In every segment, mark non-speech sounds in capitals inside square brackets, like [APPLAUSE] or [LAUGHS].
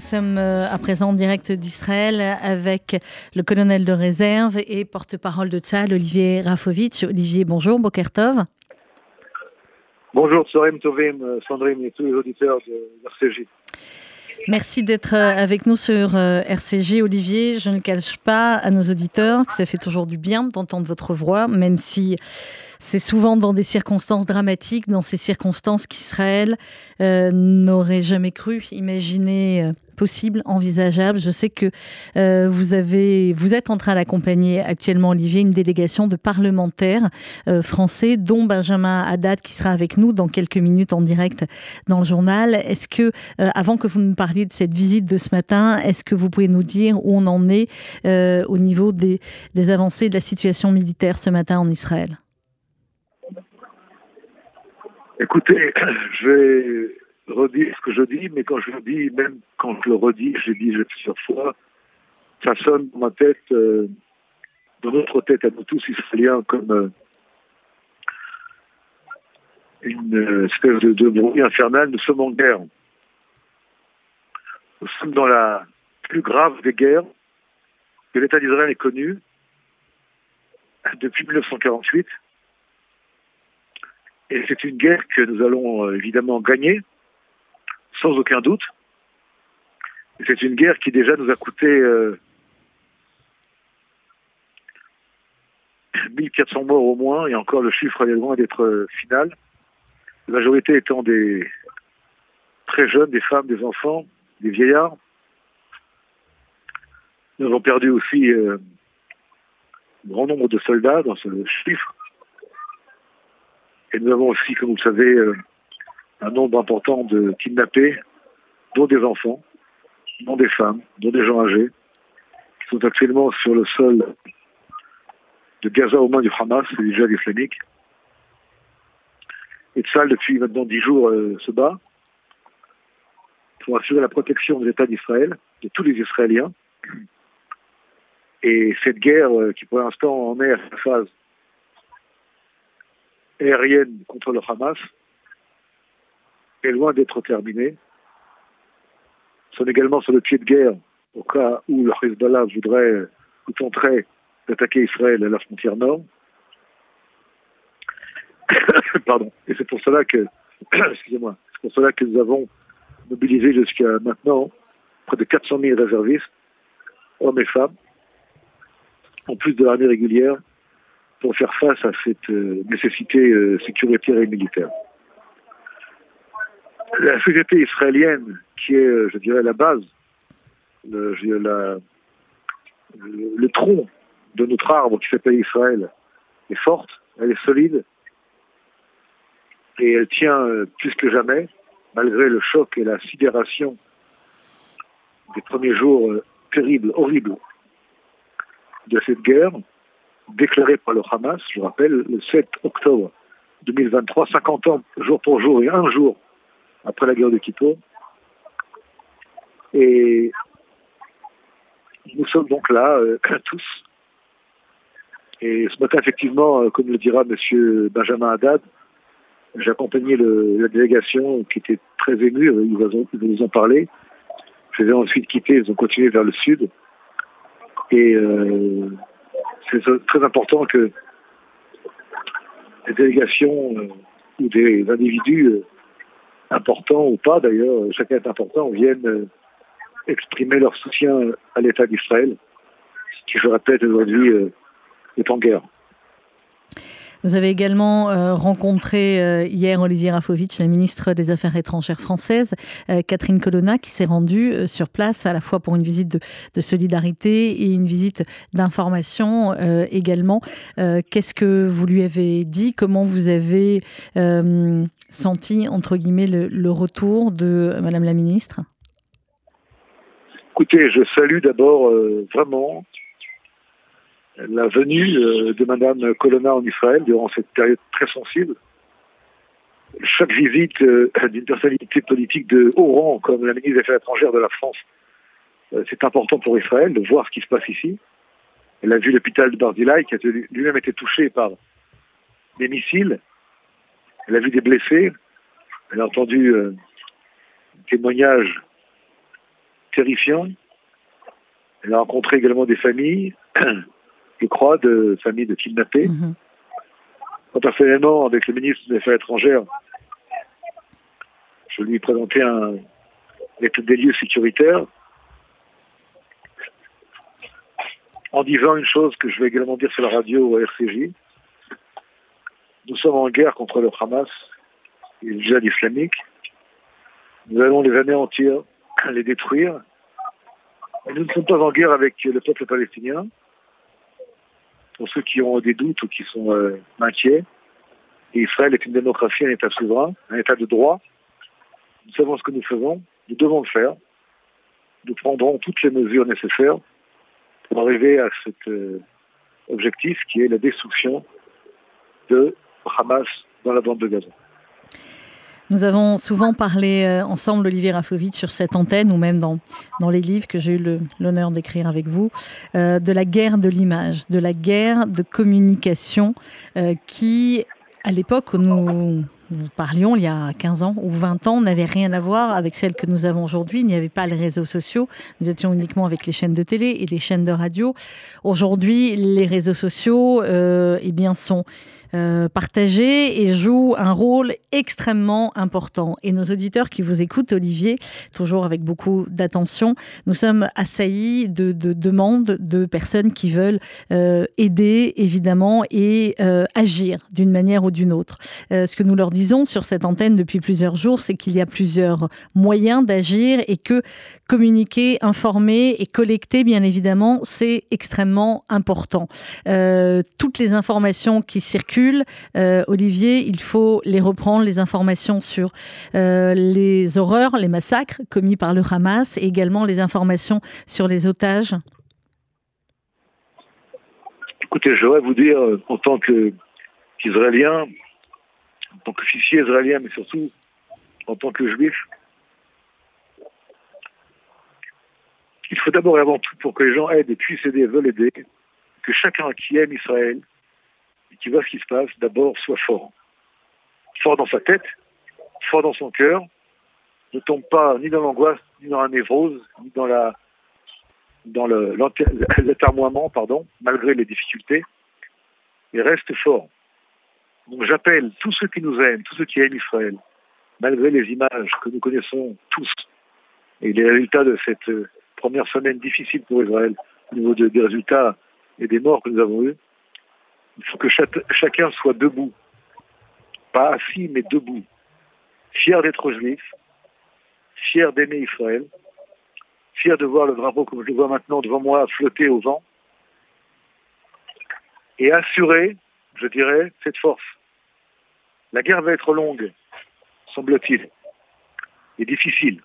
Nous sommes euh, à présent en direct d'Israël avec le colonel de réserve et porte-parole de Tzal, Olivier Rafovitch. Olivier, bonjour, Bokertov. Bonjour, Sorem Tovim, euh, Sandrine et tous les auditeurs de RCJ. Merci d'être euh, avec nous sur RCG, Olivier. Je ne cache pas à nos auditeurs que ça fait toujours du bien d'entendre votre voix, même si c'est souvent dans des circonstances dramatiques, dans ces circonstances qu'Israël euh, n'aurait jamais cru imaginer euh, possible, envisageable. Je sais que euh, vous êtes en train d'accompagner actuellement, Olivier, une délégation de parlementaires français, dont Benjamin Haddad, qui sera avec nous dans quelques minutes en direct dans le journal. Est-ce que, avant que vous nous parliez de cette visite de ce matin, est-ce que vous pouvez nous dire où on en est au niveau des, des avancées de la situation militaire ce matin en Israël? Écoutez, [CLEARS THROAT] je vais redire ce que je dis, mais quand je le dis, même quand je le redis, je l'ai dit plusieurs fois, ça sonne dans ma tête, euh, dans notre tête à nous tous israéliens, comme euh, une euh, espèce de, bruit infernal. Nous sommes en guerre. Nous sommes dans la plus grave des guerres que l'État d'Israël ait connue depuis 1948. Et c'est une guerre que nous allons évidemment gagner, sans aucun doute. C'est une guerre qui déjà nous a coûté euh, 1400 morts au moins, et encore le chiffre est loin d'être euh, final. La majorité étant des très jeunes, des femmes, des enfants, des vieillards. Nous avons perdu aussi euh, un grand nombre de soldats dans ce chiffre. Et nous avons aussi, comme vous le savez, euh, un nombre important de kidnappés, dont des enfants, dont des femmes, dont des gens âgés, qui sont actuellement sur le sol de Gaza aux mains du Hamas et du djihad islamique. Et Tzal, depuis maintenant dix jours, euh, se bat pour assurer la protection de l'État d'Israël, de tous les Israéliens. Et cette guerre, euh, qui pour l'instant en est à sa phase aérienne contre le Hamas est loin d'être terminée. Sont également sur le pied de guerre au cas où le Hezbollah voudrait ou tenterait d'attaquer Israël à la frontière nord. [COUGHS] Pardon. Et c'est pour cela que, [COUGHS] excusez-moi, c'est pour cela que nous avons mobilisé jusqu'à maintenant près de 400 000 réservistes, hommes et femmes, en plus de l'armée régulière, pour faire face à cette euh, nécessité euh, sécuritaire et militaire. La société israélienne, qui est, euh, je dirais, la base, le, le, tronc de notre arbre qui s'appelle Israël, est forte, elle est solide, et elle tient plus que jamais, malgré le choc et la sidération des premiers jours terribles, horribles de cette guerre déclaré par le Hamas, je rappelle, le 7 octobre 2023, 50 ans jour pour jour et un jour après la guerre de Kippour. Et nous sommes donc là, euh, [CLEARS THROAT] tous. Et ce matin, effectivement, euh, comme le dira M. Benjamin Haddad, le, la délégation qui était très émue, ils nous, nous en parlé. Je les ai ensuite quittés, ils ont continué vers le sud. Et euh, c'est très important que des délégations euh, ou des individus euh, importants ou pas d'ailleurs, chacun est important, viennent euh, exprimer leur soutien à l'État d'Israël, qui, je répète, aujourd'hui est en guerre. Vous avez également euh, rencontré euh, hier Olivier Rafovitch, la ministre des Affaires étrangères française, euh, Catherine Colonna, qui s'est rendue sur place à la fois pour une visite de, de solidarité et une visite d'information également. Qu'est-ce que vous lui avez dit? Comment vous avez senti, entre guillemets, le, le retour de Madame la ministre? Écoutez, je salue d'abord vraiment la venue euh, de Madame Colonna en Israël durant cette période très sensible. Chaque visite euh, d'une personnalité politique de haut rang, comme la ministre des Affaires étrangères de la France, euh, c'est important pour Israël de voir ce qui se passe ici. Elle a vu l'hôpital de Barzilai qui a lui-même été touché par des missiles. Elle a vu des blessés. Elle a entendu euh, témoignages terrifiant. Elle a rencontré également des familles, [CLEARS THROAT] je crois, de familles de kidnappés. Mm Personnellement, avec le ministre des Affaires étrangères, je lui ai présenté un étude des lieux sécuritaires en disant une chose que je vais également dire sur la radio au RCJ. Nous sommes en guerre contre le Hamas et le djihad islamique. Nous allons les anéantir, les détruire. Et nous ne sommes pas en guerre avec le peuple palestinien. Pour ceux qui ont des doutes ou qui sont euh, inquiets, Israël est une démocratie, un État souverain, un État de droit. Nous savons ce que nous faisons, nous devons le faire. Nous prendrons toutes les mesures nécessaires pour arriver à cet euh, objectif qui est la destruction de Hamas dans la bande de Gaza. Nous avons souvent parlé euh, ensemble, Olivier Rafovitch, sur cette antenne ou même dans, dans les livres que j'ai eu l'honneur d'écrire avec vous, euh, de la guerre de l'image, de la guerre de communication qui, à l'époque où nous nous parlions il y a 15 ans ou 20 ans n'avait rien à voir avec celle que nous avons aujourd'hui. Il n'y avait pas les réseaux sociaux. Nous étions uniquement avec les chaînes de télé et les chaînes de radio. Aujourd'hui, les réseaux sociaux euh, eh bien, sont euh, partagés et jouent un rôle extrêmement important. Et nos auditeurs qui vous écoutent, Olivier, toujours avec beaucoup d'attention, nous sommes assaillis de, demandes de personnes qui veulent euh, aider, évidemment, et euh, agir d'une manière ou d'une autre. ce que nous leur disons sur cette antenne depuis plusieurs jours, c'est qu'il y a plusieurs moyens d'agir et que communiquer, informer et collecter, bien évidemment, c'est extrêmement important. toutes les informations qui circulent euh, Olivier, il faut les reprendre, les informations sur euh, les horreurs, les massacres commis par le Hamas et également les informations sur les otages. Écoutez, je voudrais vous dire, euh, en tant qu'Israélien, en tant qu'officier israélien, mais surtout en tant que juif, il faut d'abord et avant tout, pour que les gens aident et puissent aider veulent aider, que chacun qui aime Israël qui voit ce qui se passe, d'abord soit fort. Fort dans sa tête, fort dans son cœur, ne tombe pas ni dans l'angoisse, ni dans la névrose, ni dans la dans [LAUGHS] pardon, malgré les difficultés, et reste fort. Donc j'appelle tous ceux qui nous aiment, tous ceux qui aiment Israël, malgré les images que nous connaissons tous, et les résultats de cette euh, première semaine difficile pour Israël, au niveau des résultats et des morts que nous avons eus, il faut que chacun soit debout. Pas assis, mais debout. Fier d'être juif, fier d'aimer Israël, fier de voir le drapeau comme je le vois maintenant devant moi flotter au vent, et assurer, je dirais, cette force. La guerre va être longue, semble-t-il, et difficile,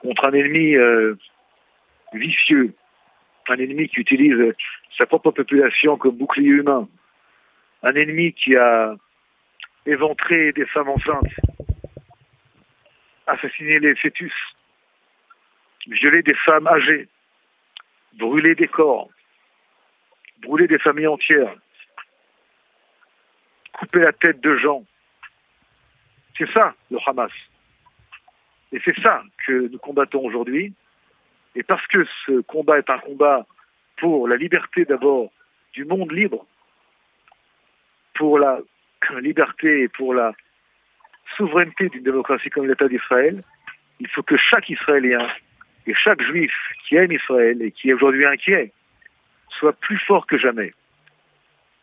contre un ennemi euh, vicieux, un ennemi qui utilise sa propre population comme bouclier humain, un ennemi qui a éventré des femmes enceintes, assassiné les fœtus, violé des femmes âgées, brûlé des corps, brûlé des familles entières, coupé la tête de gens. C'est ça le Hamas. Et c'est ça que nous combattons aujourd'hui. Et parce que ce combat est un combat pour la liberté d'abord du monde libre, pour la [CLEARS THROAT] liberté et pour la souveraineté d'une démocratie comme l'État d'Israël, il faut que chaque Israélien et chaque Juif qui aime Israël et qui est aujourd'hui inquiet soit plus fort que jamais,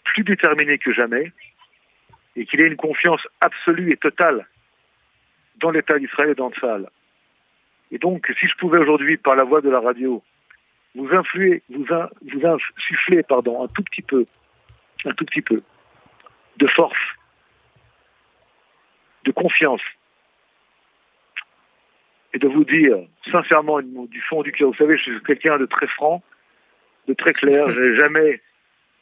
plus déterminé que jamais, et qu'il ait une confiance absolue et totale dans l'État d'Israël et dans Tzal. Et donc, si je pouvais aujourd'hui, par la voix de la radio, vous influez, vous, vous insufflez, pardon, un tout petit peu, un tout petit peu de force, de confiance, et de vous dire sincèrement du fond du cœur, vous savez, je suis quelqu'un de très franc, de très clair, je n'ai jamais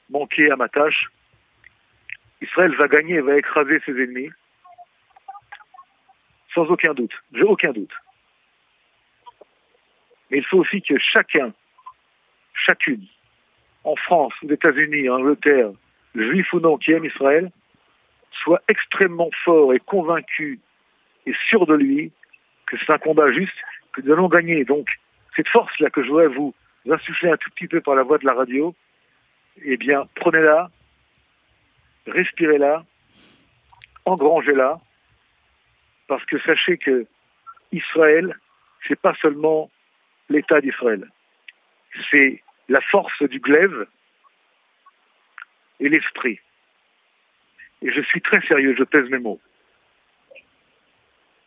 manqué à ma tâche. Israël va gagner, va écraser ses ennemis, sans aucun doute, j'ai aucun doute. Mais il faut aussi que chacun, chacune, en France, aux États-Unis, en Angleterre, juif ou non, qui aime Israël, soit extrêmement fort et convaincu et sûr de lui que c'est un combat juste, que nous allons gagner. Donc, cette force-là que je voudrais vous insuffler un tout petit peu par la voix de la radio, eh bien, prenez-la, respirez-la, engrangez-la, parce que sachez que Israël, c'est pas seulement l'État d'Israël, c'est la force du glaive et l'esprit. Et je suis très sérieux, je pèse mes mots.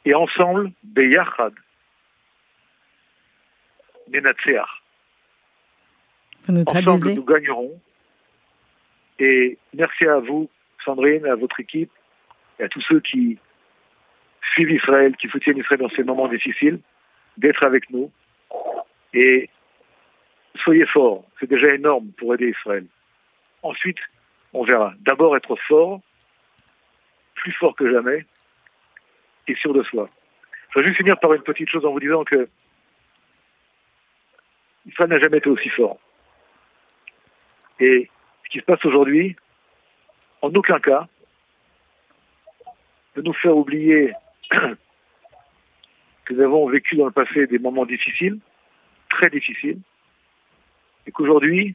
Et ensemble, Beyachad, Nenatseach. Ensemble, nous gagnerons. Et merci à vous, Sandrine, à votre équipe, et à tous ceux qui suivent Israël, qui soutiennent Israël dans ces moments difficiles, d'être avec nous. Et soyez forts, c'est déjà énorme pour aider Israël. Ensuite, on verra. D'abord être fort, plus fort que jamais, et sûr de soi. Je vais juste finir par une petite chose en vous disant que Israël n'a jamais été aussi fort. Et ce qui se passe aujourd'hui, en aucun cas, de nous faire oublier [CLEARS THROAT] que nous avons vécu dans le passé des moments difficiles, très difficiles, et qu'aujourd'hui,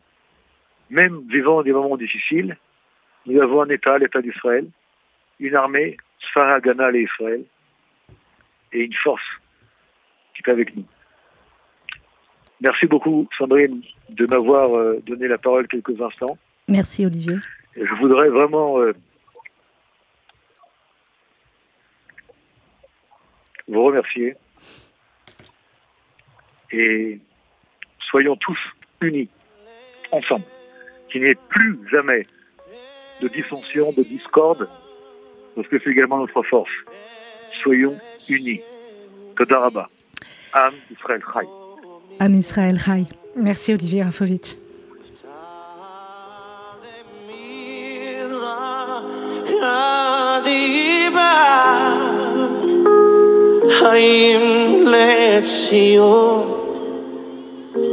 même vivant des moments difficiles, nous avons un État, l'État d'Israël, une armée, Sfaragana et Israël, et une force qui est avec nous. Merci beaucoup, Sandrine, de m'avoir euh, donné la parole quelques instants. Merci, Olivier. je voudrais vraiment euh, vous remercier. Et soyons tous unis, ensemble. Qu'il n'y ait plus jamais de dissension, de discorde, parce que c'est également notre force. Soyons unis. Todaraba. Am Israël Chai. Am Israël Chai. Merci Olivier Rafovitch. חיים לציון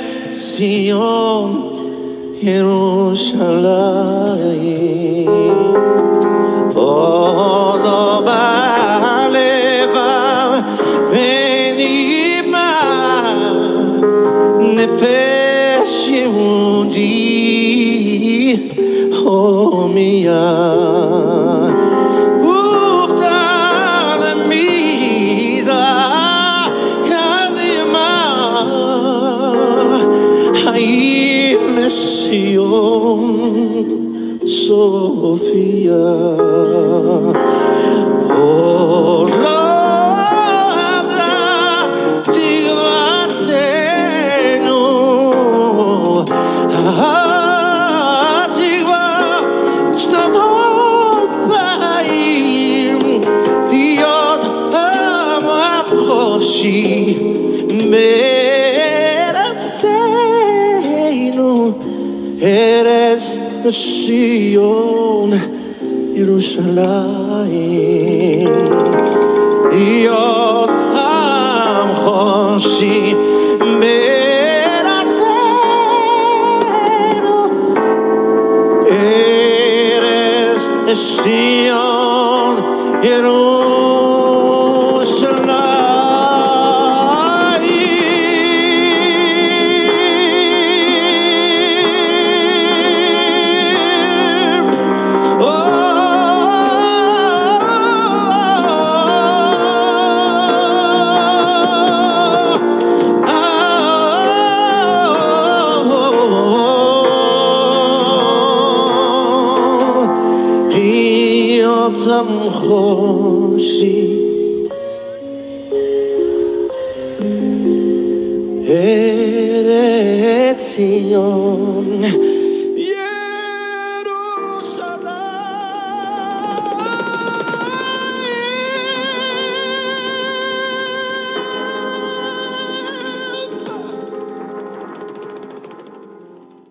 התקווה שנות הבאים, כי עוד עם חופשי בארצנו, ארץ ציון, ירושלים. עוד לא בא לבב ונימה נפש יהודי הומייה. Medicino eres Sion, Yerushalayim. Yod Hamchoshi, Medicino eres Sion, Yerushalayim. nocą chodzi. Erezion.